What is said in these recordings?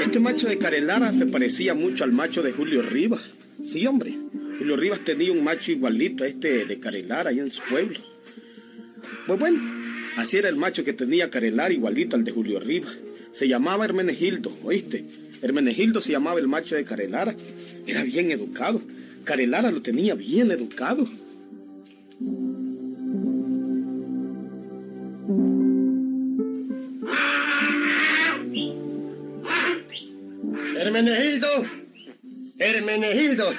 Este macho de Carelara se parecía mucho al macho de Julio Rivas. Sí, hombre. Julio Rivas tenía un macho igualito a este de Carelara allá en su pueblo. Pues bueno, así era el macho que tenía Carelara igualito al de Julio Rivas. Se llamaba Hermenegildo, ¿oíste? Hermenegildo se llamaba el macho de Carelara. Era bien educado. Carelara lo tenía bien educado. Hermenegildo. Hermenegildo.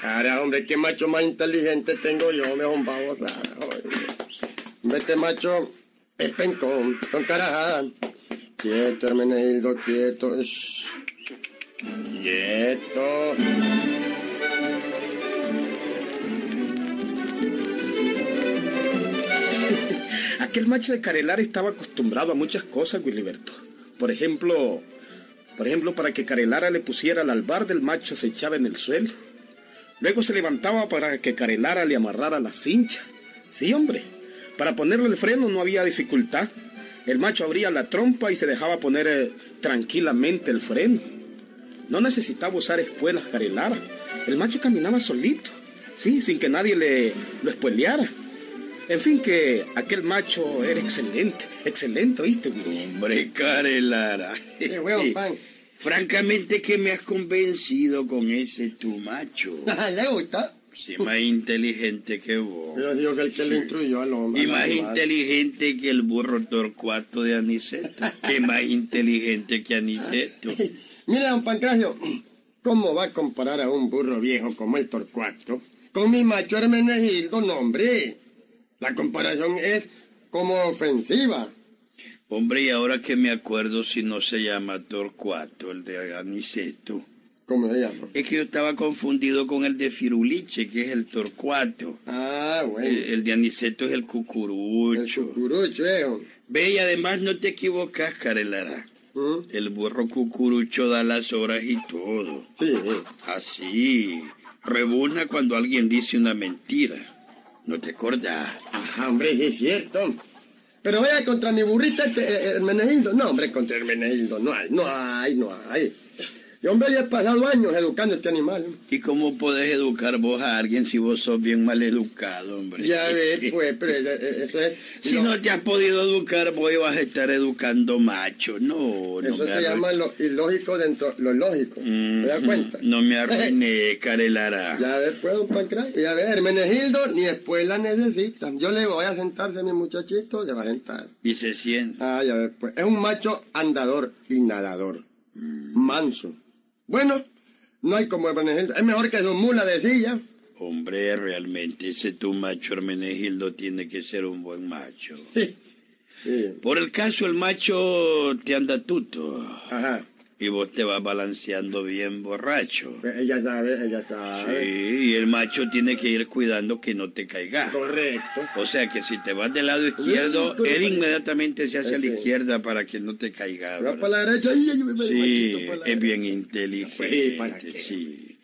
Cara, hombre, qué macho más inteligente tengo yo, me un babosa. Este macho es pencón, con carajada. Quieto, Hermenegildo, quieto. Shh. Quieto. Aquel macho de Carelara estaba acostumbrado a muchas cosas, Wiliberto. Por ejemplo, por ejemplo, para que Carelara le pusiera el albar del macho se echaba en el suelo. Luego se levantaba para que Carelara le amarrara la cincha. Sí, hombre. Para ponerle el freno no había dificultad. El macho abría la trompa y se dejaba poner eh, tranquilamente el freno. No necesitaba usar espuelas Carelara. El macho caminaba solito, sí, sin que nadie le lo espueleara. En fin, que aquel macho era excelente, excelente, ¿oíste, güey? Hombre, Carelara. Qué huevo, pan. Francamente que me has convencido con ese tu macho. ¿Le gusta? Sí, más inteligente que vos. Pero digo que el que lo instruyó al hombre. Y más inteligente que el burro torcuato de Aniceto. que más inteligente que Aniceto. Mira, don Pancracio, ¿cómo va a comparar a un burro viejo como el Torcuato con mi macho Hermenegildo? No, hombre. La comparación es como ofensiva. Hombre, y ahora que me acuerdo si no se llama Torcuato, el de Aniceto. ¿Cómo se llama? Es que yo estaba confundido con el de Firuliche, que es el Torcuato. Ah, bueno. El, el de Aniceto es el El Cucurucho. cucurucho, eh. Ve, y además no te equivocas, Carelara. ¿Mm? El burro Cucurucho da las horas y todo. Sí, Así. Rebuna cuando alguien dice una mentira. ¿No te acordás? Ajá, hombre, es cierto. Pero vaya contra mi burrita este, eh, Hermenegildo. No, hombre, contra Hermenegildo no hay, no hay, no hay. Y hombre, ya he pasado años educando a este animal. ¿Y cómo podés educar vos a alguien si vos sos bien mal educado, hombre? Ya ves, pues, pero eso es... Si no te has podido educar, vos vas a estar educando macho. No, no Eso me se llama lo ilógico dentro lo lógico. Mm, ¿Te das cuenta? No me arruiné, Carelara. Ya ves, pues, don Pancracio. Ya ves, Hermenegildo ni espuela necesita. Yo le voy a sentarse a mi muchachito, se va a sentar. Y se siente. Ah, ya ves, pues. Es un macho andador y nadador. Manso. Bueno, no hay como Hermenegildo. Es mejor que su mula de silla. Hombre, realmente ese tu macho Hermenegildo tiene que ser un buen macho. Sí. Sí. Por el caso, el macho te anda tuto. Ajá. Y vos te vas balanceando bien borracho. Pues ella sabe, ella Sí, sabe. y el macho tiene que ir cuidando que no te caigas. Correcto. O sea que si te vas del lado izquierdo, Sí, él sí. inmediatamente se hace a la Sí. izquierda para que no te caiga. Va ¿verdad? para la derecha y Sí, machito para la es bien inteligente, Sí, ¿para qué? sí.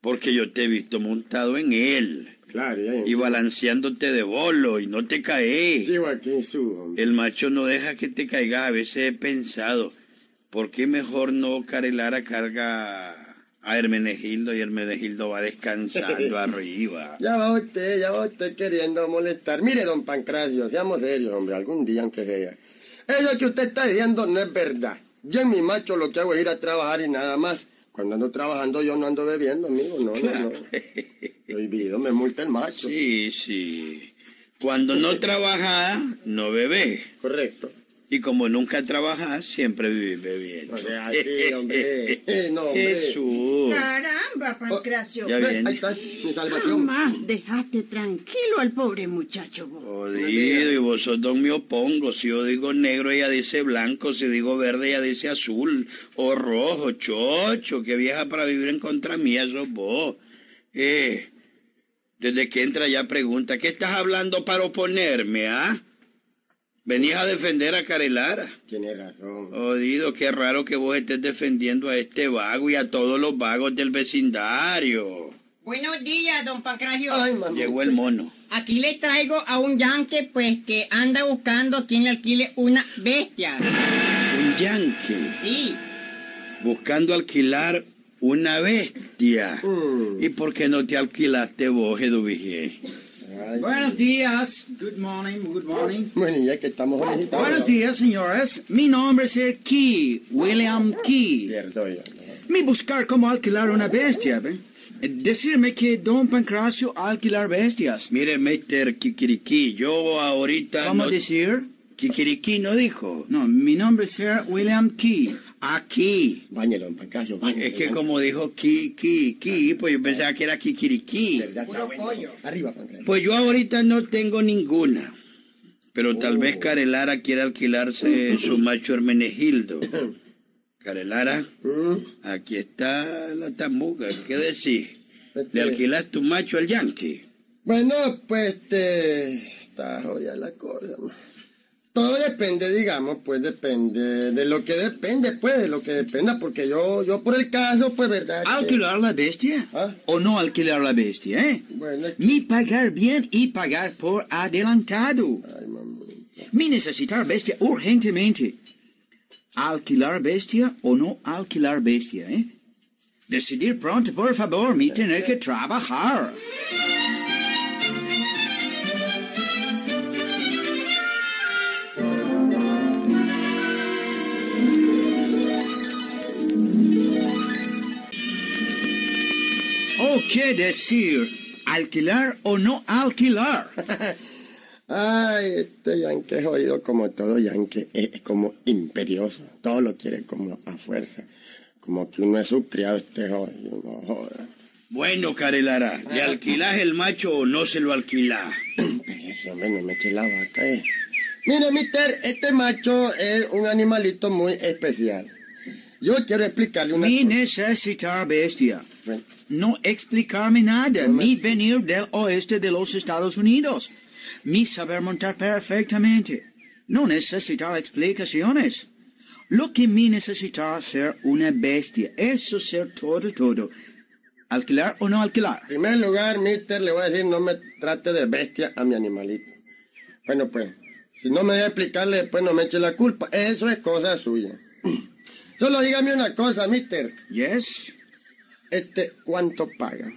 Porque yo te he visto montado en él Claro, ya. y balanceándote de bolo y no te caes. Su... El macho no deja que te caigas. A veces he pensado, ¿por qué mejor no Carelara carga a Hermenegildo y Hermenegildo va descansando arriba? Ya va usted, ya va usted queriendo molestar. Mire, don Pancracio, seamos serios, hombre, algún día aunque sea. Eso que usted está diciendo no es verdad. Yo en mi macho lo que hago es ir a trabajar y nada más. Cuando ando trabajando yo no ando bebiendo, amigo, no, no, no. Prohibido, me multa el macho. Sí, sí. Cuando no trabajas, no bebés. Correcto. Y como nunca trabajas, siempre vives bebiendo. O sea, sí, hombre. Eh, no, hombre. Jesús. Caramba, Pancracio. Ya Ve, viene. Ahí está, mi salvación. Jamás dejaste tranquilo al pobre muchacho. vos. Jodido, y vosotros me opongo. Si yo digo negro, ella dice blanco. Si digo verde, ella dice azul. O rojo, chocho. Que vieja para vivir en contra mía, sos vos. Eh, desde que entra ya pregunta, ¿qué estás hablando para oponerme, ah? Venías a defender a Carelara. Tiene razón. Jodido, qué raro que vos estés defendiendo a este vago y a todos los vagos del vecindario. Buenos días, don Pancracio. Ay, mamá. Llegó el mono. Aquí le traigo a un yankee, pues, que anda buscando quien le alquile una bestia. Un yankee. Sí. Buscando alquilar una bestia. Mm. ¿Y por qué no te alquilaste vos, Eduvige? Ay, Buenos días. Good morning, good morning. Bueno, ya que estamos solicitando. Buenos días, señores. Mi nombre es Sir Key, William Key. Pierdo yo. Mi buscar cómo alquilar una bestia. ¿ve? Decirme que Don Pancracio alquilar bestias. Mire, Mr. Kikiriki, yo ahorita ¿Cómo no... decir? Kikiriki no dijo. No, mi nombre es Sir William Key. Aquí. Bañelo, don Pancracio, bañelo. Es que como dijo Ki, Ki, Ki, pues yo pensaba que era Kikiriki. ¿Verdad? Está bueno. Arriba, Pancracio. Pues yo ahorita no tengo ninguna. Pero tal vez Carelara quiera alquilarse su macho Hermenegildo. Carelara, Mm, aquí está la tambuca. ¿Qué decís? este, ¿Le alquilas tu macho al yankee? Bueno, pues este, está jodida la cosa. Todo depende, digamos, pues depende de lo que depende, pues, de lo que dependa, porque yo, yo por el caso, pues, verdad. que- ¿Alquilar la bestia? Ah. ¿O no alquilar la bestia, eh? Bueno, es- Mi pagar bien y pagar por adelantado. ay. Mi necesitar bestia urgentemente. ¿Alquilar bestia o no alquilar bestia, eh? Decidir pronto, por favor, mi tener que trabajar. Qué decir? ¿Alquilar o no alquilar? Ay, este yanque es jodido como todo yanque, es, como imperioso, todo lo quiere como a fuerza, como que uno es su criado, este jodido, no joda. Bueno, Carelara, ¿le alquilas el macho o no se lo alquilas? Ese hombre no me eche la vaca, eh. Mire, mister, este macho es un animalito muy especial. Yo quiero explicarle una Mi cosa. necesitar bestia. Bueno, No explicarme nada. Mi venir del oeste de los Estados Unidos. Mi saber montar perfectamente. No necesitar explicaciones. Lo que mi necesitar ser una bestia. Eso ser todo, todo. ¿Alquilar o no alquilar? En primer lugar, mister, le voy a decir, no me trate de bestia a mi animalito. Bueno, pues, si no me deja explicarle, después no me eche la culpa. Eso es cosa suya. Solo dígame una cosa, mister. Yes. Este, ¿cuánto paga?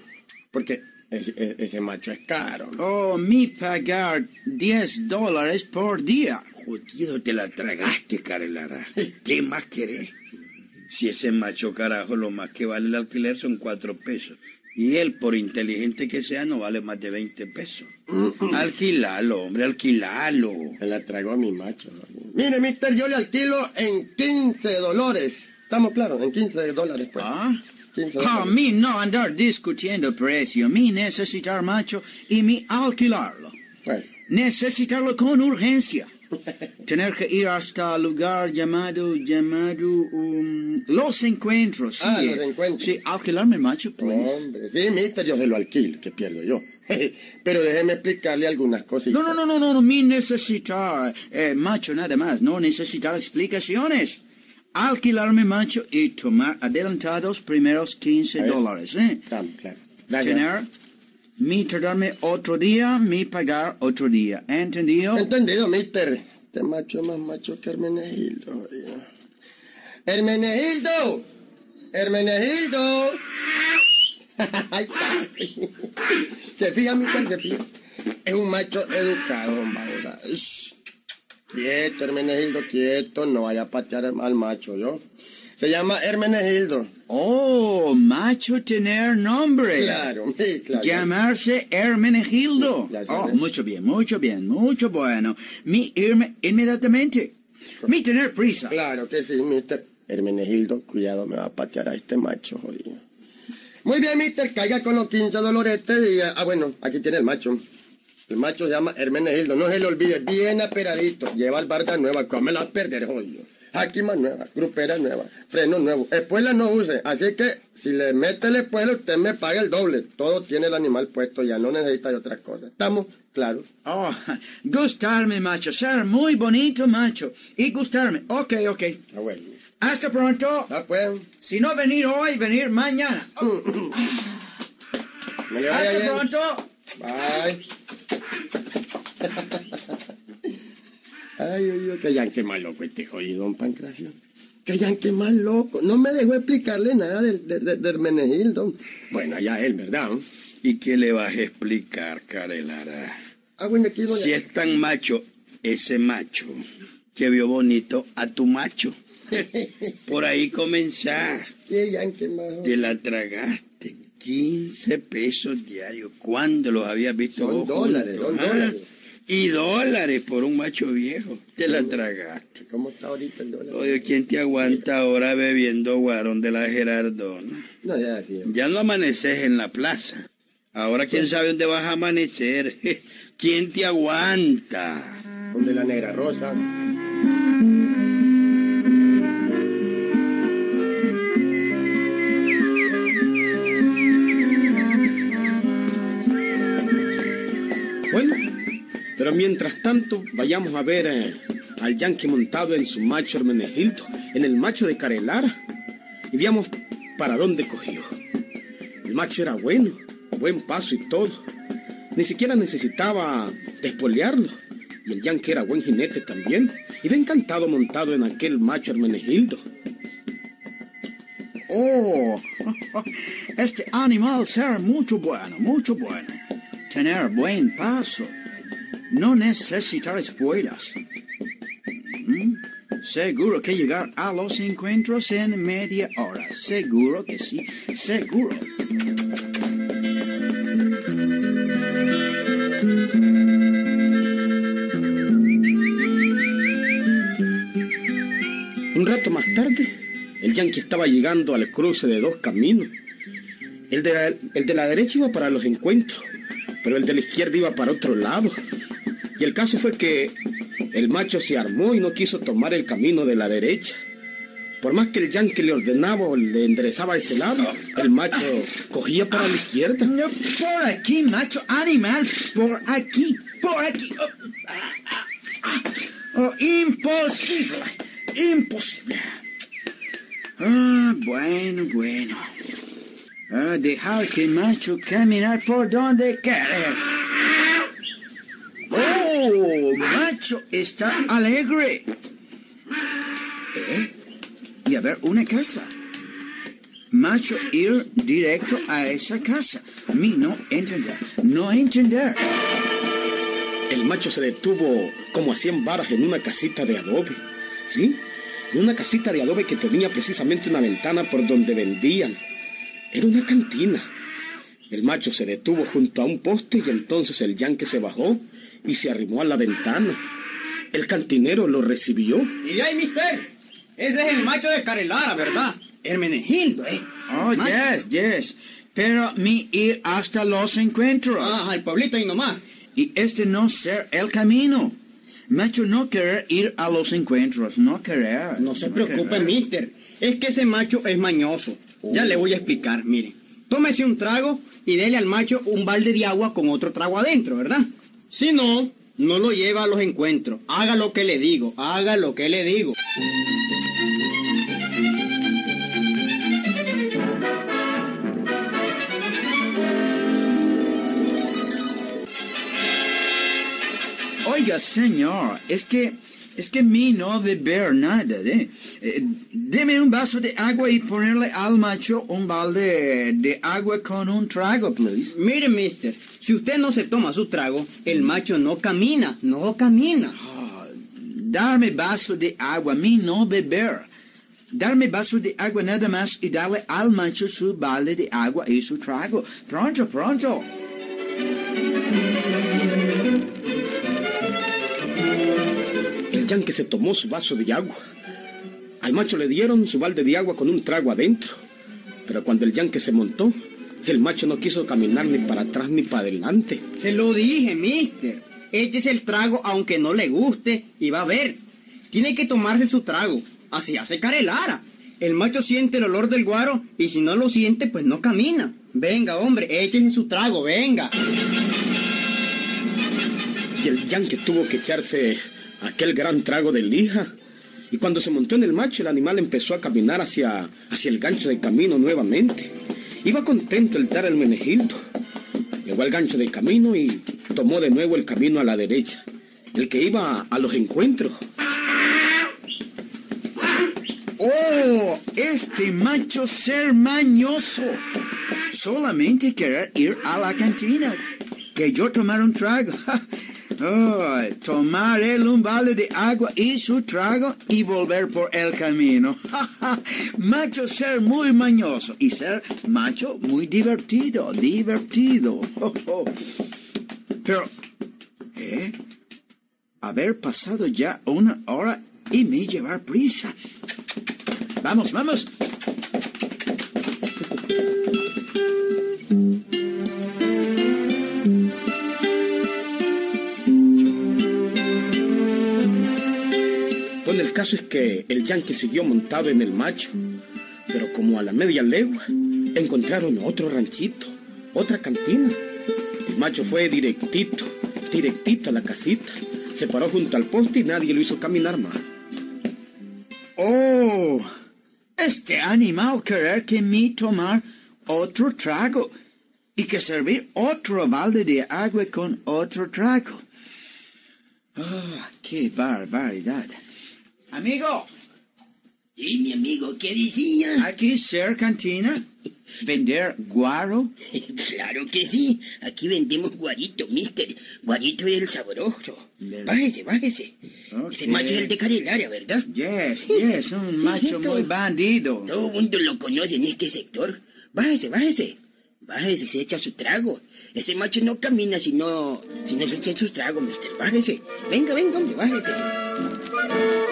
Porque ese, macho es caro. ¿no? Oh, mi pagar 10 dólares por día. Jodido, te la tragaste, Carelara. ¿Qué más querés? Si ese macho carajo lo más que vale el alquiler son cuatro pesos. Y él, por inteligente que sea, no vale más de 20 pesos. Alquilalo, hombre, alquilalo. Se la tragó a mi macho. ¿no? Mire, mister, yo le alquilo en 15 dólares. ¿Estamos claros? En 15 dólares, pues. Ah. 15 Ah, dólares. mi no andar discutiendo precio, mi necesitar macho y mi alquilarlo. Bueno, Necesitarlo con urgencia. Tener que ir hasta lugar llamado, llamado, um, Los Encuentros. Sí, Ah, Los eh, Encuentros. Sí, alquilarme macho, please. hombre. Sí, mister, yo se lo alquilo, que pierdo yo. Pero déjeme explicarle algunas cositas. No, no, no, no, no, no, mi necesitar eh, macho nada más, no necesitar explicaciones. Alquilarme macho y tomar adelantados primeros 15 A ver. dólares, ¿eh? Claro. Gracias. Tener mi tardarme otro día, mi pagar otro día. ¿Entendido? Entendido, mister. Este macho es más macho que Hermenegildo. ¡Hermenegildo! ¡Hermenegildo! Se fija, mister, se fija. Es un macho educado, hombre. Quieto, Hermenegildo, quieto. No vaya a patear al macho, ¿yo? Se llama Hermenegildo. Oh, macho tener nombre. Claro, sí, claro. Llamarse Hermenegildo. Ya Oh, mucho bien, mucho bien, mucho bueno. Mi irme inmediatamente. Mi tener prisa. Claro que sí, mister. Hermenegildo, cuidado, me va a patear a este macho, jodido. Muy bien, mister, caiga con los 15 doloretes y... Ah, bueno, aquí tiene el macho. El macho se llama Hermenegildo, no se le olvide, bien aperadito. Lleva el barda nueva, cómela a perder, jodido. Aquí más nueva, grupera nueva, freno nuevo. Espuela no use, así que si le mete el espuela, usted me paga el doble. Todo tiene el animal puesto, ya no necesita de otras cosas. ¿Estamos? Claro. Oh, gustarme, macho. Ser muy bonito, macho. Y gustarme. Ok, ok. Ah, bueno. Hasta pronto. Ah, pues. Si no venir hoy, venir mañana. Me le vaya Hasta bien. pronto. Bye. Ay, oye, que yanque más loco este jodido, don Pancracio. Que yanque más loco. No me dejó explicarle nada del, del, del- del Menegildo. Bueno, allá él, ¿verdad? ¿Y qué le vas a explicar, Carelara? Ah, bueno, aquí no Si es tan macho, ese macho que vio bonito a tu macho. Por ahí comenzá. Te la tragaste. 15 pesos diarios. ¿Cuándo los habías visto Son vos dólares, son ah? dólares. Y dólares por un macho viejo. Te la tragaste. ¿Cómo está ahorita el dólar? Oye, ¿quién te aguanta ahora bebiendo guarón de la Gerardona? No, ya, sí. Ya no amaneces en la plaza. Ahora quién sabe dónde vas a amanecer. ¿Quién te aguanta? Donde la negra rosa. Mientras tanto, vayamos a ver eh, al Yankee montado en su macho Hermenegildo, en el macho de Carelara, y veamos para dónde cogió. El macho era bueno, buen paso y todo. Ni siquiera necesitaba despolearlo. Y el Yankee era buen jinete también. Iba encantado montado en aquel macho Hermenegildo. Oh, este animal será mucho bueno, mucho bueno. Tener buen paso. No necesitar espuelas. Mm, Seguro que llegar a los encuentros en media hora. Seguro que sí, seguro. Un rato más tarde, el Yankee estaba llegando al cruce de dos caminos. El de, el de la derecha iba para los encuentros, pero el de la izquierda iba para otro lado. Y el caso fue que el macho se armó y no quiso tomar el camino de la derecha. Por más que el Yankee le ordenaba o le enderezaba ese lado, el macho cogía para la izquierda. Por aquí, macho animal, por aquí, por aquí. Oh, ah, ah, ah. Oh, imposible, imposible. Ah, bueno, bueno. Ah, dejar que el macho caminar por donde quiere. Oh, macho está alegre. ¿Eh? Y a ver, una casa. Macho ir directo a esa casa. Mi no entender, no entender. El macho se detuvo como a 100 varas en una casita de adobe. ¿Sí? En una casita de adobe que tenía precisamente una ventana por donde vendían. Era una cantina. El macho se detuvo junto a un poste y entonces el yanque se bajó y se arrimó a la ventana. El cantinero lo recibió. Y ahí, mister. Ese es el macho de Carelara, ¿verdad? Hermenegildo, ¿eh? Oh, Macho. yes, yes. Pero mi ir hasta los encuentros. Ah, el pueblito y nomás. Y este no ser el camino. Macho no querer ir a los encuentros, no querer. No se preocupe, querer. mister. Es que ese macho es mañoso. Ya le voy a explicar, mire. Tómese un trago y dele al macho un balde de agua con otro trago adentro, ¿verdad? Si no, no lo lleva a los encuentros. Haga lo que le digo, haga lo que le digo. Oiga, señor, es que, es que mi no beber nada, ¿eh? Eh, deme un vaso de agua y ponerle al macho un balde de agua con un trago, please. Mire, mister, si usted no se toma su trago, el macho no camina, no camina. Darme vaso de agua, mi no beber. Darme vaso de agua nada más y darle al macho su balde de agua y su trago. Pronto, pronto. El yanque se tomó su vaso de agua. Al macho le dieron su balde de agua con un trago adentro. Pero cuando el yanque se montó, el macho no quiso caminar ni para atrás ni para adelante. Se lo dije, mister. Este es el trago aunque no le guste y va a ver. Tiene que tomarse su trago. Así hace Carelara. El macho siente el olor del guaro y si no lo siente, pues no camina. Venga, hombre, échese su trago, venga. Y el yanque tuvo que echarse aquel gran trago de lija. Y cuando se montó en el macho, el animal empezó a caminar hacia, hacia el gancho de camino nuevamente. Iba contento el dar el menegildo. Llegó al gancho del camino y tomó de nuevo el camino a la derecha, el que iba a los encuentros. ¡Oh! Este macho ser mañoso. Solamente querer ir a la cantina. Que yo tomar un trago. Oh, tomar él un balde de agua y su trago y volver por el camino. macho ser muy mañoso y ser macho muy divertido, divertido. Pero, ¿eh? Haber pasado ya una hora y me llevar prisa. Vamos, vamos. Caso es que el yankee siguió montado en el macho, pero como a la media legua encontraron otro ranchito, otra cantina. El macho fue directito, directito a la casita, se paró junto al poste y nadie lo hizo caminar más. Oh, este animal querer que me tomar otro trago y que servir otro balde de agua con otro trago. Ah, qué barbaridad. Amigo, ¿Y mi amigo qué decía? aquí ser cantina, vender guaro. Claro que sí. Aquí vendemos guarito, mister. Guarito es el sabroso. Bájese, bájese. Ese macho es el de Carelara, ¿verdad? Yes, yes, un macho muy bandido. Todo el mundo lo conoce en este sector. Bájese, bájese. Bájese, se echa su trago. Ese macho no camina si no, si no se echa su trago, mister. Bájese. Venga, venga, hombre, bájese.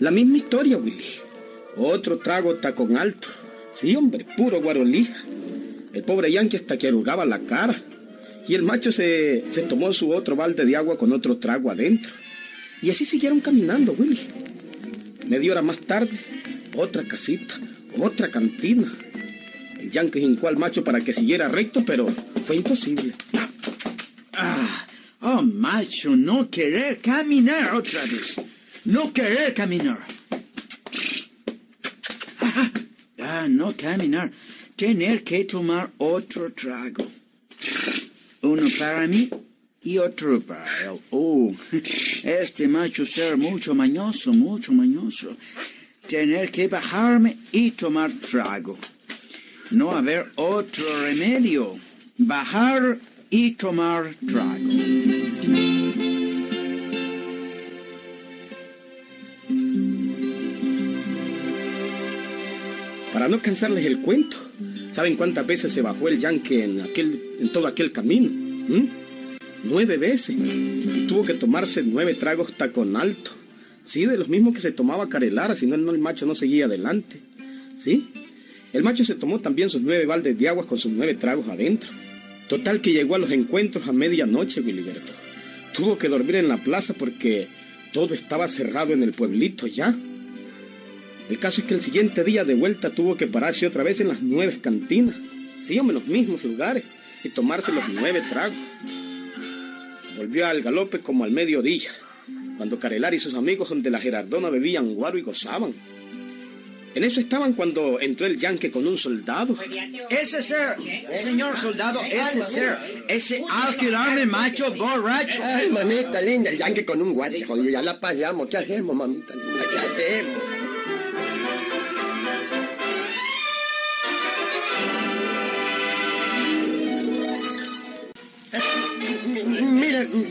La misma historia, Willy. Otro trago tacón alto. Sí, hombre, puro guarolija. El pobre Yankee hasta que arrugaba la cara. Y el macho se, se tomó su otro balde de agua con otro trago adentro. Y así siguieron caminando, Willy. Media hora más tarde, otra casita, otra cantina. El Yankee hincó al macho para que siguiera recto, pero fue imposible. Ah, oh macho, no querer caminar otra vez. No querer caminar. Ah, no caminar. Tener que tomar otro trago. Uno para mí y otro para él. Oh, este macho ser mucho mañoso, mucho mañoso. Tener que bajarme y tomar trago. No haber otro remedio. Bajar y tomar trago. Para no cansarles el cuento, ¿saben cuántas veces se bajó el Yankee en, aquel, en todo aquel camino? ¿Mm? Nueve veces. Tuvo que tomarse nueve tragos tacón alto. Sí, de los mismos que se tomaba Carelara, si no, el macho no seguía adelante. ¿Sí? El macho se tomó también sus nueve baldes de agua con sus nueve tragos adentro. Total que llegó a los encuentros a medianoche, Wiliberto. Tuvo que dormir en la plaza porque todo estaba cerrado en el pueblito ya. El caso es que el siguiente día de vuelta tuvo que pararse otra vez en las nueve cantinas, sí, en los mismos lugares, y tomarse los nueve tragos. Volvió al galope como al mediodía, cuando Carelar y sus amigos donde la Gerardona bebían guaro y gozaban. En eso estaban cuando entró el yanque con un soldado. Ese ser, señor soldado, ese ser, ese alquilarme macho borracho. Ay, mamita linda, el yankee con un guante, jodido, ya la pasamos. ¿Qué hacemos, mamita linda? ¿Qué hacemos?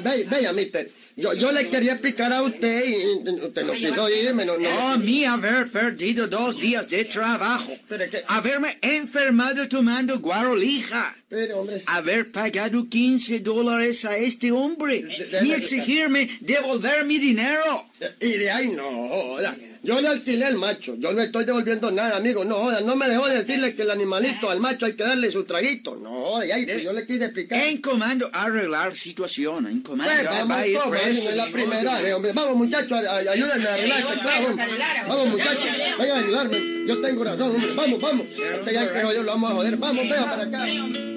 Ve, vea, mister. Yo, yo le quería explicar a usted y y usted no quiso oírme, no, no. Oh, mi haber perdido dos días de trabajo. Pero que- Haberme enfermado tomando guarolija. Pero, hombre. Haber pagado 15 dólares a este hombre. de- Y exigirme devolver mi dinero. Y de ahí no joda. Yo le alquilé al macho. Yo no estoy devolviendo nada, amigo. No joda. No me dejó decirle que el animalito al macho hay que darle su traguito. No joda. Y ahí, pues, yo le quise explicar. En comando arreglar situación. En comando Pues vamos, no es la primera vez, hombre. Vamos, muchachos, ayúdenme a arreglar este trago. hombre. Vamos, muchachos, vayan a ayudarme. Yo tengo razón, hombre. Vamos, vamos. Este ya que yo lo vamos a joder. Vamos, vea para acá.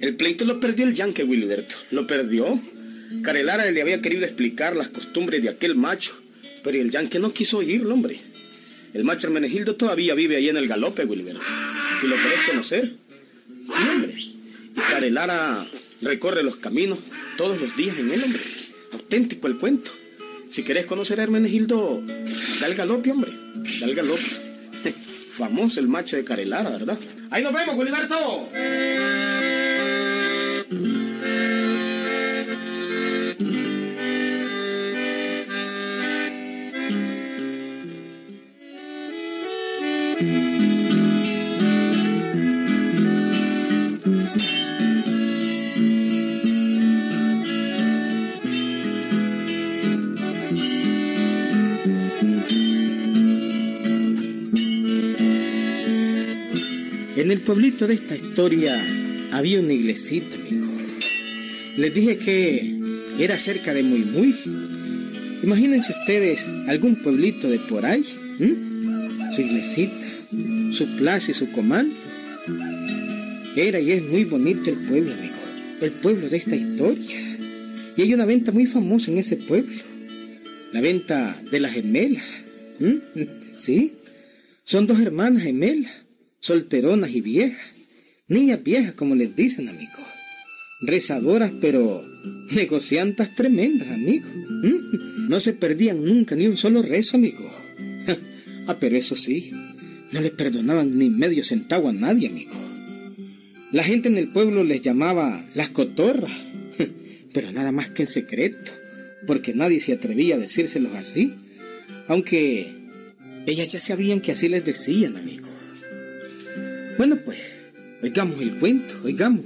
El pleito lo perdió el Yankee Wilberto. Lo perdió. Carelara le había querido explicar las costumbres de aquel macho, Pero el yanque no quiso oírlo, hombre. El macho Hermenegildo todavía vive ahí en el galope, Wilberto. Si lo querés conocer. Sí, hombre. Y Carelara recorre los caminos todos los días en él, hombre. Auténtico el cuento. Si querés conocer a Hermenegildo, da el galope, hombre. Da el galope. Famoso el macho de Carelara, ¿verdad? Ahí nos vemos, Wilberto. El pueblito de esta historia había una iglesita, amigo. Les dije que era cerca de Muy Muy. Imagínense ustedes algún pueblito de por ahí, su iglesita, su plaza y su comando. Era y es muy bonito el pueblo, amigo. El pueblo de esta historia. Y hay una venta muy famosa en ese pueblo. La venta de las gemelas. ¿Sí? Son dos hermanas gemelas solteronas y viejas, niñas viejas como les dicen, amigos, rezadoras pero negociantas tremendas, amigos. ¿Mm? No se perdían nunca ni un solo rezo, amigo. ah, pero eso sí, no le perdonaban ni medio centavo a nadie, amigo. La gente en el pueblo les llamaba las cotorras, pero nada más que en secreto, porque nadie se atrevía a decírselos así, aunque ellas ya sabían que así les decían, amigos. Bueno, pues, oigamos el cuento, oigamos.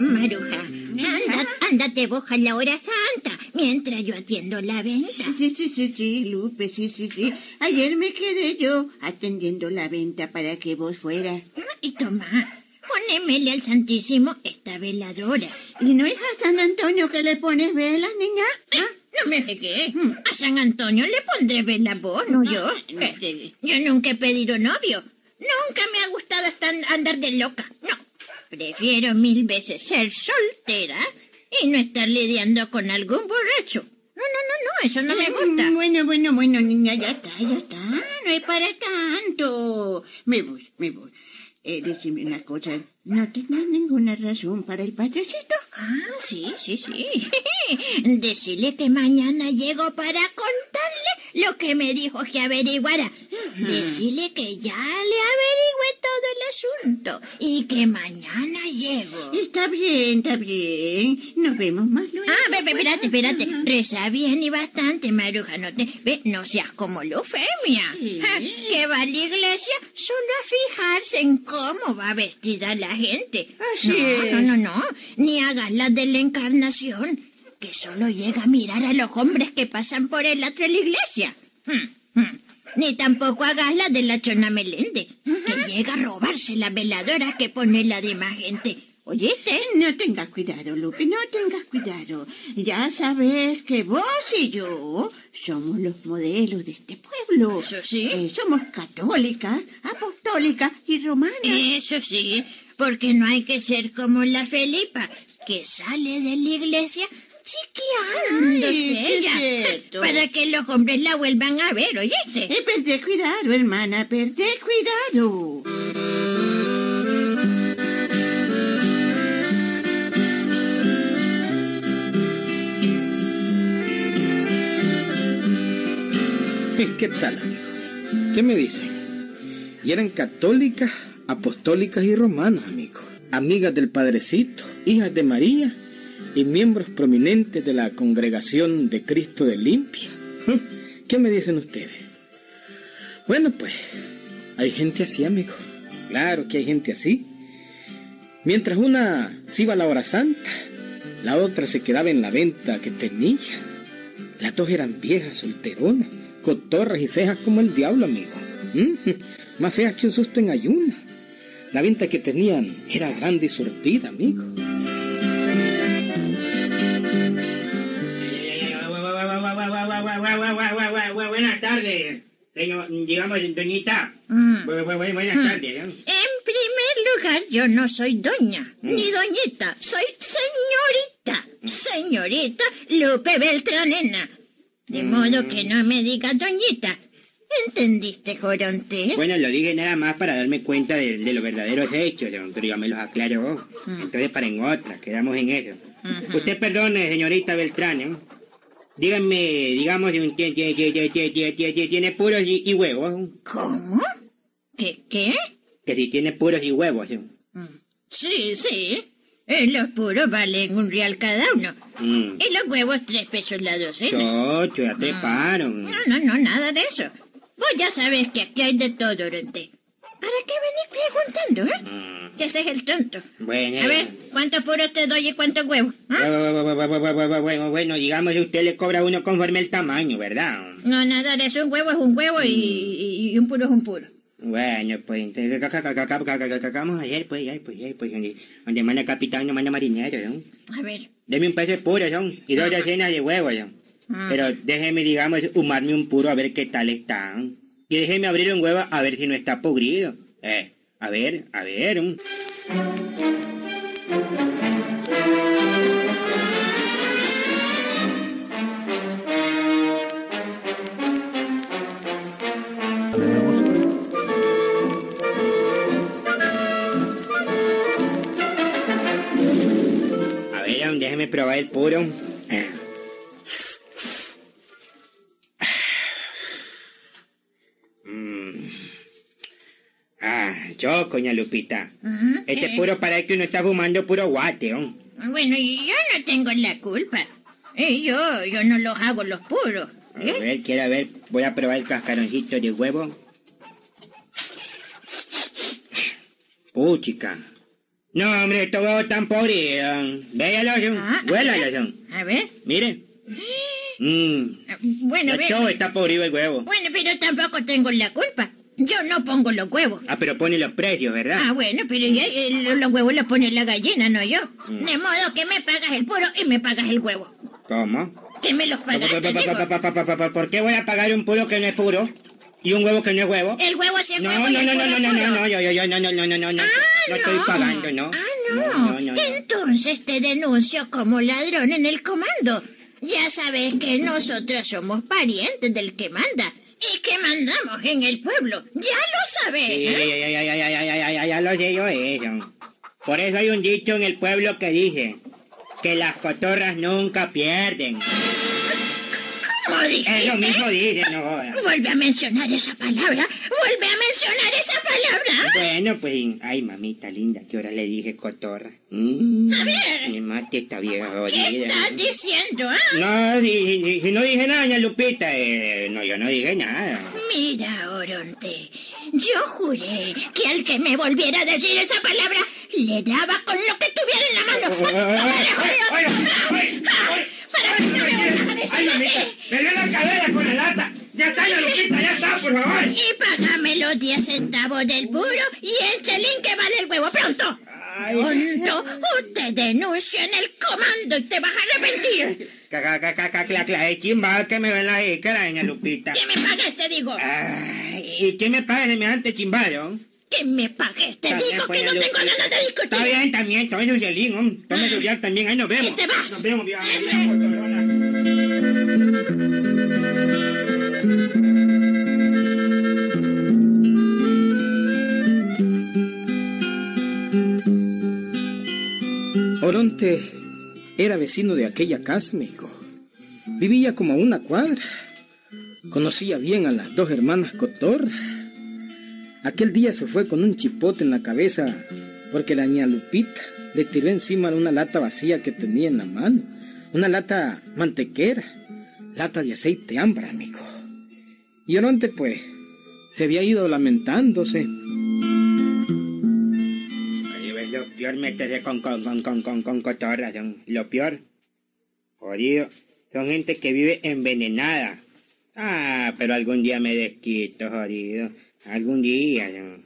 Maruja, anda, ándate vos a la hora santa, mientras yo atiendo la venta. Sí, sí, sí, sí, Lupe, sí, sí, sí. Ayer me quedé yo atendiendo la venta para que vos fueras. Y toma, ponémele al Santísimo veladora. ¿Y no es a San Antonio que le pones velas, niña? ¿Ah? No me pegué. A San Antonio le pondré vela vos, no yo. Yo nunca he pedido novio. Nunca me ha gustado andar de loca. No. Prefiero mil veces ser soltera y no estar lidiando con algún borracho. No, no, no, no, eso no me gusta. Mm, Bueno, bueno, bueno, niña, ya está, ya está. No es para tanto. Me voy, me voy. Eh, decime una cosa. ¿No tenés ninguna razón para el payasito? Ah, sí, sí, sí. Decirle que mañana llego para contarle lo que me dijo que averiguara. Decirle que ya le averigüé todo el asunto y que mañana llego. Está bien, está bien. Nos vemos más luego. Ah, ve, ve, espérate, espérate. Reza bien y bastante, Maruja. No, te, ve, no seas como Lufemia. Sí. Ja, que va a la iglesia solo a fijarse en cómo va vestida la gente. Así no, es. no, no, no. Ni hagas la de la encarnación, que solo llega a mirar a los hombres que pasan por el atrio de la iglesia. Hmm, hmm. Ni tampoco hagas la de la chona Melende, que llega a robarse la veladora que pone la demás gente. ¿Oíste? No tengas cuidado, Lupe, no tengas cuidado. Ya sabes que vos y yo somos los modelos de este pueblo. Eso sí. Eh, somos católicas, apostólicas y romanas. Eso sí, porque no hay que ser como la Felipa, que sale de la iglesia chiqueándose es ella, para que los hombres la vuelvan a ver, ¿oíste? Eh, perdé cuidado, hermana, perdé cuidado. ¿Qué tal, amigo? ¿Qué me dicen? Y eran católicas, apostólicas y romanas, amigo. Amigas del Padrecito, hijas de María y miembros prominentes de la congregación de Cristo de Limpia. ¿Qué me dicen ustedes? Bueno, pues, hay gente así, amigo. Claro que hay gente así. Mientras una se iba a la hora santa, la otra se quedaba en la venta que tenía. Las dos eran viejas, solteronas, cotorras y feas como el diablo, amigo. ¿Mm? Más feas que un susto en ayuna. La venta que tenían era grande y surtida, amigo. Buenas tardes, señor, digamos, doñita. Mm. Bu- bu- bu- Buenas tardes. ¿eh? En lugar, yo no soy doña, ni doñita, soy señorita, señorita Lupe Beltranena. De modo que no me digas doñita. ¿Entendiste, Joronte? Bueno, lo dije nada más para darme cuenta de, de los verdaderos hechos, pero ya me los aclaró. Entonces, para en otra, quedamos en eso. Usted perdone, señorita Beltrán, ¿eh? Díganme, digamos, tiene, tiene, tiene, tiene puros y, y, huevos. ¿Cómo? ¿Qué? ¿Qué? Que si tiene puros y huevos. Sí, mm, sí. Eh, los puros valen un real cada uno. Mm. Y los huevos tres pesos la docena. Chocho, ya te mm. paro. No, no, no, nada de eso. Vos ya sabes que aquí hay de todo, Orente. ¿Para qué venís preguntando, eh? Mm. Que ese es el tonto. Bueno, A ver, ¿cuántos puros te doy y cuántos huevos? ¿Ah? Bueno, bueno, digamos, usted le cobra uno conforme el tamaño, ¿verdad? No, nada de eso. Un huevo es un huevo y, y- y un puro es un puro. Bueno, pues entonces, ¿qué vamos a hacer? Pues, ay, pues, ay, pues, donde, donde manda capitán no manda marinero, ¿no? A ver. Deme un peso de puro, ¿no? Y dos docenas de huevos, ¿no? Ah. Pero déjeme, digamos, humarme un puro a ver qué tal está. Y déjeme abrir un huevo a ver si no está podrido. Eh, a ver, a ver. A ver, déjeme probar el puro. Eh. Yo, coña Lupita. Este puro para que uno está fumando puro guate, ¿no? Bueno, yo no tengo la culpa. Eh, yo, yo no los hago los puros. A ¿eh? ver, quiero ver. Voy a probar el cascaroncito de huevo. Puchica. No, hombre, estos huevos están podridos. Véalo, son. Ah, Huélalo, son. A ver. Mire. Mmm. Bueno, ve- todo está podrido el huevo. bueno, pero tampoco tengo la culpa. Yo no pongo los huevos. Ah, pero pone los precios, ¿verdad? Ah, bueno, pero ya, eh, lo- los huevos los pone la gallina, no yo. Mm. De modo que me pagas el puro y me pagas el huevo. ¿Cómo? Que me los Pa- pa- pagas, ¿Por qué voy a pagar un puro que no es puro? ¿Y un huevo que no es huevo? El huevo sí es No, huevo no, no, no, no, no, no, no, yo, yo, yo, no, no, no, no, no, no. Ah, No estoy pagando, ¿no? Ah, no. No, no, no. Entonces te denuncio como ladrón en el comando. Ya sabes que nosotros somos parientes del que manda y que mandamos en el pueblo. Ya lo sabes. ¿eh? Ya, ya, ya, ya, ya, lo sé yo eh, eso. Por eso hay un dicho en el pueblo que dice que las cotorras nunca pierden. ¿Cómo dijiste? Es lo mismo dice, no. Vuelve a mencionar esa palabra. Vuelve a mencionar esa palabra. Bueno, pues, ay, mamita linda, ¿qué hora le dije cotorra? Mm, A ver. Mi mate está vieja ¿Qué jodida. estás diciendo, ah? No, si no dije nada, doña Lupita, eh, no, yo no dije nada. Mira, Oronte, yo juré que al que me volviera a decir esa palabra, le daba con lo que tuviera en la mano. Para si no me vuelvas a decir así. me dio la cadera con la lata. Ya está, doña Lupita, ya está, por favor. Y págame los 10 centavos del puro y el chelín que vale el huevo pronto. Pronto, o te denuncio en el comando y te vas a arrepentir. Clac, es chimbal que me ven la jícara, doña Lupita. Que me pagues, te digo. Ay, ¿Y qué me paga semejante chimbalo? Que me pagues, te bien, digo pues, que no doña tengo ganas de discutir. Está bien, también, tome su hielín, hombre. Tome su hiel también, ahí nos vemos. Y te vas. Nos vemos, cotorrona. Oronte era vecino de aquella casa, amigo. Vivía como a una cuadra. Conocía bien a las dos hermanas Cotorra. Aquel día se fue con un chipote en la cabeza porque la niña Lupita le tiró encima una lata vacía que tenía en la mano. Una lata mantequera. Lata de aceite ámbar, amigo. Y Oronte, pues, se había ido lamentándose. Lo peor meterse con, con, con, con, con, con cotorras, son lo peor. Jodido. Son gente que vive envenenada. Ah, pero algún día me desquito, jodido. Algún día, son.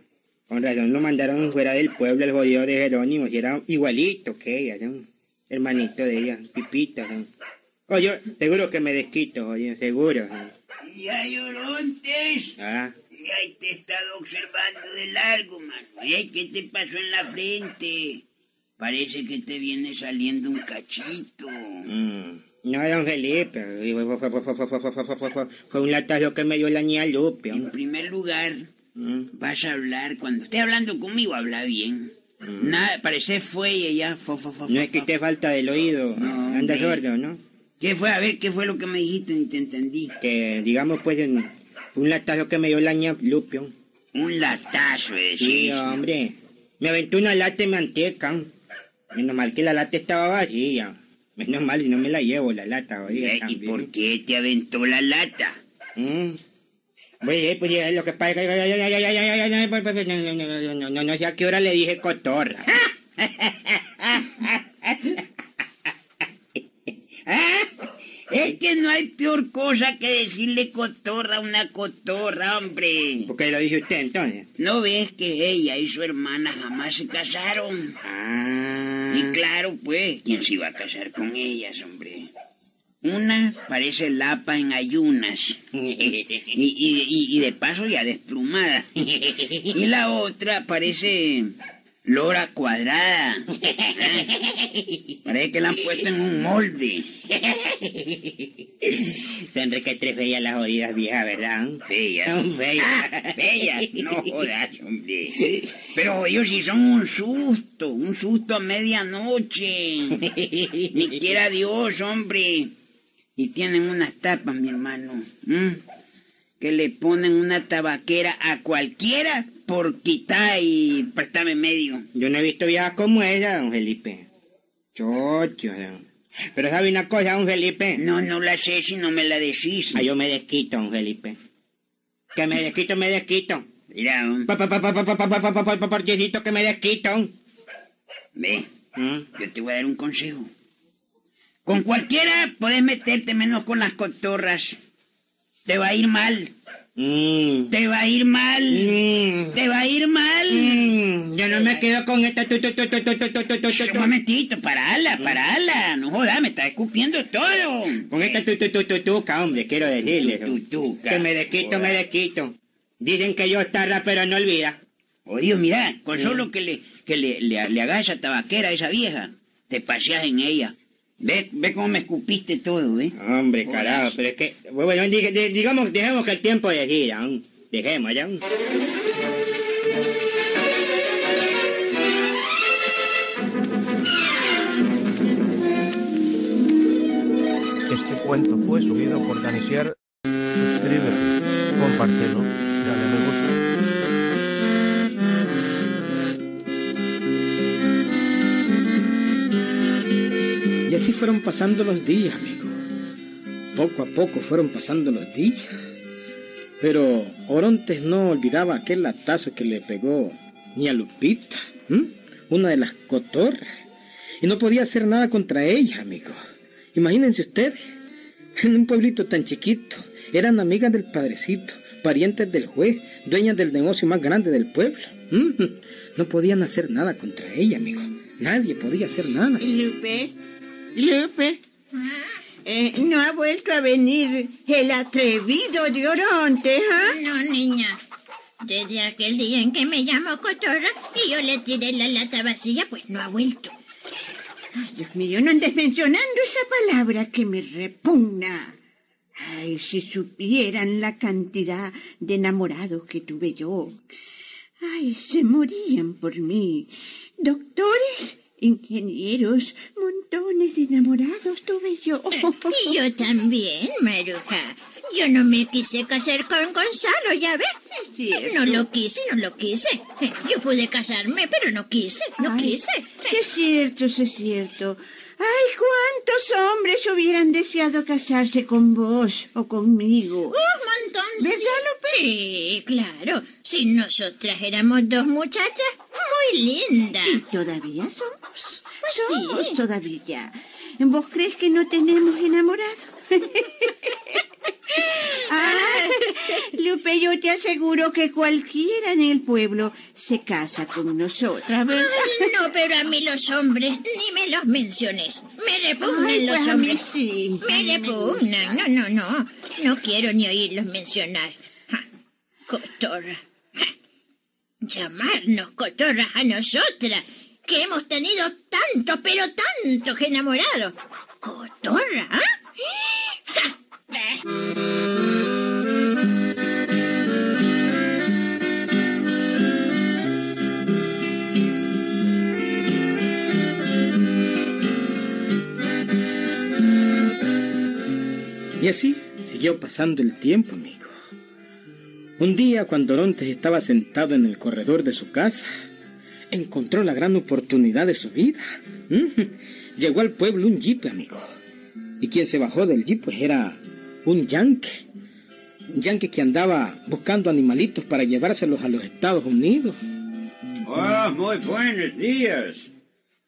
Con razón lo mandaron fuera del pueblo el jodido de Jerónimo, y era igualito que ella, son. Hermanito de ella, pipita, son. Oye, seguro que me desquito, oye, seguro. son. Y hay orontes. Ah, Ay, te he estado observando de largo, mano. ¿qué te pasó en la frente? Parece que te viene saliendo un cachito. Mm. No, don Felipe, fue un latazo que me dio la niña Lupe. En primer lugar, mm. vas a hablar, cuando estés hablando conmigo, habla bien. Mm. Nada, parece fue y ya, No es que te falta del oído, anda sordo, ¿no? ¿Qué fue? A ver, ¿qué fue lo que me dijiste? Ni te entendí. Que, digamos, pues, un latazo que me dio la niña Lupe. Un latazo, decís. Sí, hombre. Me aventó una lata de manteca. Menos mal que la lata estaba vacía. Menos mal si no me la llevo la lata. oiga, ¿Y también. por qué te aventó la lata? Mm. Pues, eh, pues eh, lo que pasa no, no, no, no, no, no sé a qué hora le dije cotorra. Es que no hay peor cosa que decirle cotorra a una cotorra, hombre. ¿Por qué lo dice usted entonces? ¿No ves que ella y su hermana jamás se casaron? Ah. Y claro, pues, ¿quién se iba a casar con ellas, hombre? Una parece lapa en ayunas. Y, y- y- y de paso ya desplumada. Y la otra parece lora cuadrada. Parece que la han puesto en un molde. Son requetres bellas las jodidas viejas, ¿verdad? Bellas. Son bellas. Ah, bellas. No jodas, hombre. Pero ellos sí son un susto. Un susto a medianoche. Ni quiera Dios, hombre. Y tienen unas tapas, mi hermano. Que le ponen una tabaquera a cualquiera por quitar y prestarme medio. Yo no he visto viejas como esa, don Felipe. Chocho, don. Pero sabe una cosa, don Felipe. No, no la sé si no me la decís. Ah, yo me desquito, don Felipe. Que me desquito, me desquito. Mira, ¿m? Pa, pa, pa, pa, pa, pa, pa, pa, pa, pa, que me desquito. ve. ¿Mm? Yo te voy a dar un consejo. Con cualquiera puedes meterte menos con las cotorras. Te va a ir mal. Mm. Te va a ir mal. Mm. Te va a ir mal. Mm. Yo no me quedo con esta. Un momentito, parala, parala. No jodas, me está escupiendo todo. Con esta tutututuca, hombre, quiero decirle. Tutuca. Que me desquito, me desquito. Dicen que yo tarda, pero no olvida. Oh Dios, mira, con solo que le, que le, le, le a esa tabaquera a esa vieja, te paseas en ella. Ve, ve cómo me escupiste todo, ¿eh? Hombre, carajo, pero es que, bueno, di- di- digamos, dejemos que el tiempo decida, ¿no? dejemos ya. Este cuento fue subido por Danisier. Suscríbete, compártelo, dale me gusta. Así fueron pasando los días, amigo. Poco a poco fueron pasando los días. Pero Orontes no olvidaba aquel latazo que le pegó ni a Lupita, una de las cotorras. Y no podía hacer nada contra ella, amigo. Imagínense ustedes, en un pueblito tan chiquito, eran amigas del padrecito, parientes del juez, dueñas del negocio más grande del pueblo. No podían hacer nada contra ella, amigo. Nadie podía hacer nada. Lupe, Lupe, eh, no ha vuelto a venir el atrevido de Oronte, ¿ah? No, niña. Desde aquel día en que me llamó Cotorra y yo le tiré la lata vacía, pues no ha vuelto. Ay, Dios mío, no andes mencionando esa palabra que me repugna. Ay, si supieran la cantidad de enamorados que tuve yo. Ay, se morían por mí. Doctores, ingenieros, de enamorados tuve yo. Y yo también, Maruja. Yo no me quise casar con Gonzalo, ya ves. No lo quise, no lo quise. Yo pude casarme, pero no quise, no Ay, quise. sí Es cierto, sí es cierto. Ay, cuántos hombres hubieran deseado casarse con vos o conmigo. Un montón. ¿Verdad, Lupe? Sí, claro. Si nosotras éramos dos muchachas muy lindas. Y todavía somos. Pues sí. todavía. ¿Vos crees que no tenemos enamorado? ah, Lupe, yo te aseguro que cualquiera en el pueblo se casa con nosotras, ¿verdad? Ay, no, pero a mí los hombres ni me los menciones. Me repugnan Ay, los pues hombres. sí. Me repugnan. No, no, no. No quiero ni oírlos mencionar. Ja. Cotorra. Ja. Llamarnos cotorras a nosotras, que hemos tenido tanto, pero tantos enamorados. ¿Cotorra? ah? Y así siguió pasando el tiempo, amigo. Un día, cuando Orontes estaba sentado en el corredor de su casa, encontró la gran oportunidad de su vida. Llegó al pueblo un jeep, amigo. Y quien se bajó del jeep, pues era un yankee. Un yankee que andaba buscando animalitos para llevárselos a los Estados Unidos. Oh, muy buenos días.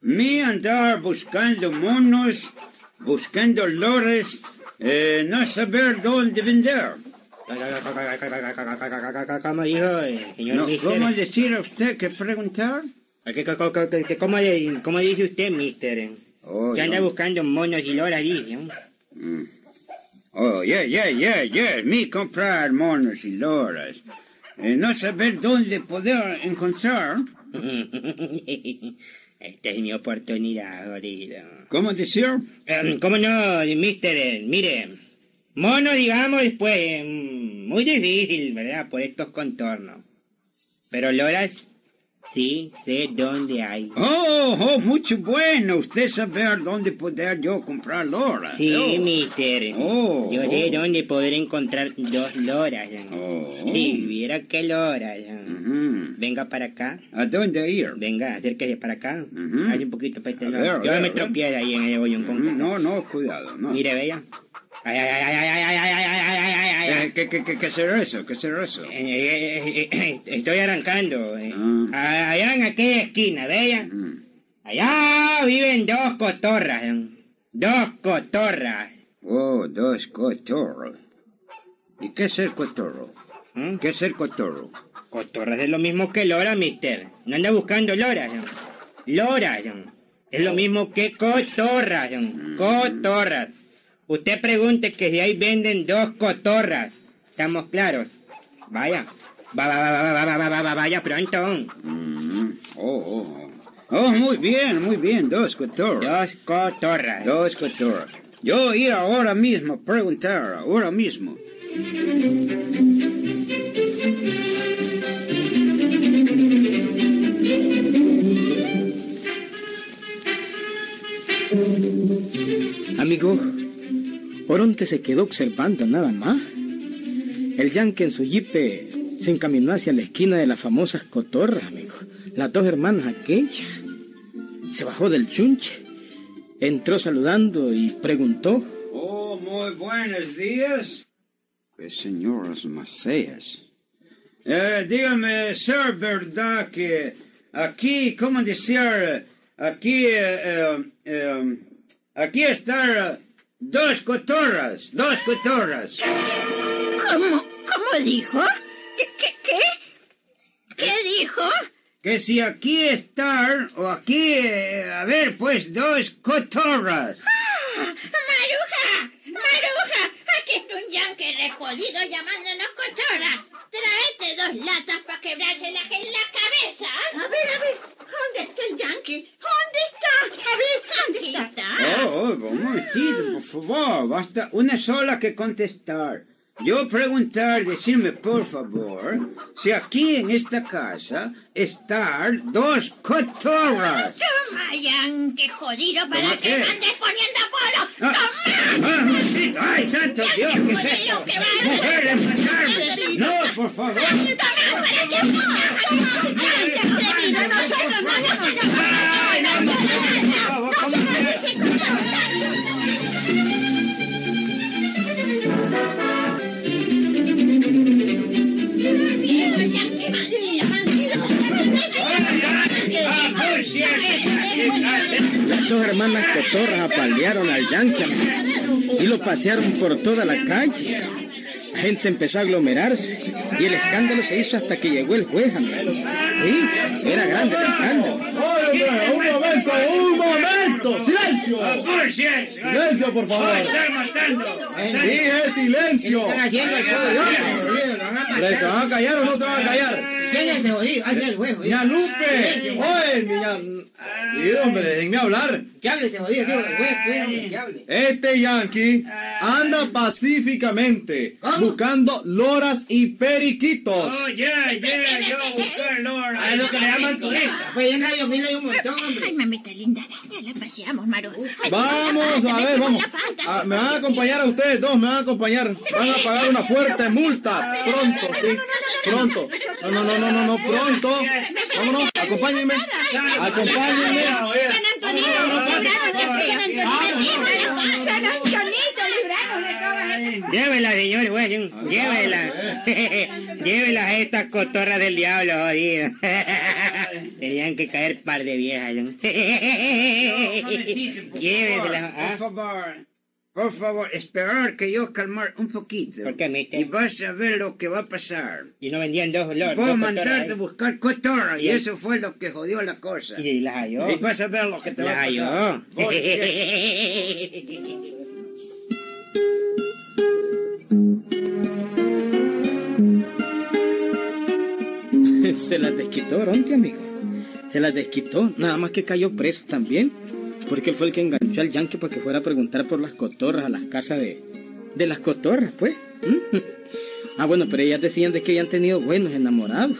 Me andar buscando monos, buscando lores, eh, no saber dónde vender. ¿Cómo dijo, eh, señor No, mister? ¿Cómo decir a usted que preguntar? ¿Qué- qué- qué- qué- qué- ¿Cómo, cómo dice usted, mister? Oh, que anda yo- buscando monos y loras, dice. ¿no? Oh, yeah, yeah, yeah, yeah. Me comprar monos y loras. Eh, no saber dónde poder encontrar. Esta es mi oportunidad, jodido. ¿Cómo decir? Em, ¿Cómo no, mister? Mire, mono, digamos, después, em, muy difícil, ¿verdad? Por estos contornos. Pero loras, sí, sé dónde hay. Oh, oh, mucho bueno. Usted saber dónde poder yo comprar loras. Sí, Oh. mister. Oh, Yo sé oh. dónde poder encontrar dos loras. Oh. Sí, viera qué loras. Venga para acá. ¿A dónde ir? Venga, acérquese para acá. Ujú. Hay un poquito para este lado. ver, Yo ver, me tropié ahí en el hoyo. Ujú, No, no, cuidado. No. Mire, vea. Ay, ay, ay, ay, ay, ay, ay, ay, ay, ay, ay, ay, ay. Eh, ¿Qué, qué, qué, qué será eso? ¿Qué será eso? Eh, eh, eh, eh, Estoy arrancando. eh. Ah. Allá en aquella esquina, vea. Mm. Allá viven dos cotorras. eh. Dos cotorras. Oh, dos cotorros. ¿Y qué es el cotorro? ¿Mm? ¿Qué es el cotorro? Cotorras es lo mismo que lora, mister. No anda buscando loras. eh. Loras. eh. Es lo mismo que cotorras. eh. Cotorras. Usted pregunte que si ahí venden dos cotorras. ¿Estamos claros? Vaya. Va, va, va, va, va, va, va, vaya pronto. Mm. Oh, oh, oh, muy bien, muy bien. Dos cotorras. Dos cotorras. Dos cotorras. Yo ir ahora mismo, preguntar, ahora mismo. Amigo, Oronte se quedó observando nada más. El yankee en su jipe se encaminó hacia la esquina de las famosas cotorras, amigo. Las dos hermanas aquellas. Se bajó del chunche, entró saludando y preguntó. Oh, muy buenos días. Qué señoras feas. Eh, dígame, ser verdad que aquí, ¿cómo decir? Aquí, eh, eh, eh, aquí están dos cotorras, dos cotorras. ¿Cómo? ¿Cómo dijo? ¿Qué, qué, qué? ¿Qué dijo? Que si aquí están, o aquí, eh, a ver, pues, dos cotorras. ¡Maruja! ¡Maruja! Aquí está un yankee rejodido llamándonos cochora. Tráete dos latas para quebrárselas en la cabeza. A ver, a ver, ¿dónde está el yankee? ¿Dónde está? A ver, ¿dónde está? Oh, oh, un momentito, por favor. Basta una sola que contestar. Yo preguntar, decirme por favor, si aquí en esta casa están dos cotorras. Toma, yankee jodido, para ¿Toma que qué? me andes poniendo polo. Ah, ¡Toma! ah, momentito. ¡Ay, santo Dios! ¿Qué es esto? que va. ¡Mujeres, matarme! ¡No, ¡Por favor! ¡Ay, también para el tiempo! ¡Ay, nosotros no nos vayamos! ¡No se nos Las dos hermanas cotorras apalearon al Yankee y lo pasearon por toda la calle. La gente empezó a aglomerarse y el escándalo se hizo hasta que llegó el juez, amigo. Sí, era grande el escándalo. Oye, un momento, un momento. ¡Silencio! ¡Silencio, por favor! ¡Dije silencio! ¿Qué están haciendo el matar? ¿Se van a callar o no se van a callar? ¿Quién es ese jodido? Hace el huevo. ¡Niña Lupe! ¡Oye! Sí, hombre, déjenme hablar. Que hable ese jodido, tío. Que hable. Este yankee anda pacíficamente buscando loras y periquitos. Oh, ya, ya, yo buscar Lora. A lo que le llaman turista. Pues en Radio Mil hay un montón, hombre. Ay, mamita linda, ya la paseamos, Maru. Ay, Vamos a ver, vamos. Ah, me van a acompañar a ustedes dos, me van a acompañar. Van a pagar una fuerte multa. Pronto, sí. Pronto. No, no, no, no, no, no, pronto. Vámonos, acompáñenme. Acompáñenme. San Antonito, San Antonito, de Llévela, señor juez, llévela. llévela a estas cotorras del diablo, jodido. Tenían que caer par de viejas. ¿no? Llévesela. Por ¿ah? favor, por favor, esperar que yo calmar un poquito. ¿Por qué, mister? Y vas a ver lo que va a pasar. Y no vendían dos olores. Puedo dos mandarte a cotorras buscar cotorra y Y eso fue lo que jodió la cosa. Y las halló. Y vas a ver lo que te va Las a halló. pasar. Voy, Se las desquitó, Ronti, amigo. Se las desquitó. Nada más que cayó preso también. Porque él fue el que enganchó al yankee para que fuera a preguntar por las cotorras a las casas de, de las cotorras, pues. ¿Mm? Ah, bueno, pero ellas decían de que habían tenido buenos enamorados.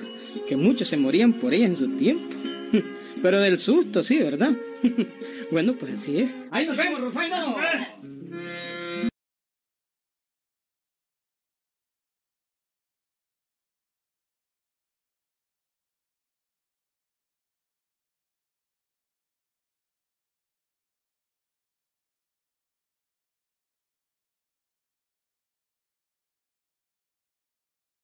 Que muchos se morían por ellas en su tiempo. Pero del susto, sí, ¿verdad? Bueno, pues así es. Ahí nos vemos, Rufaino.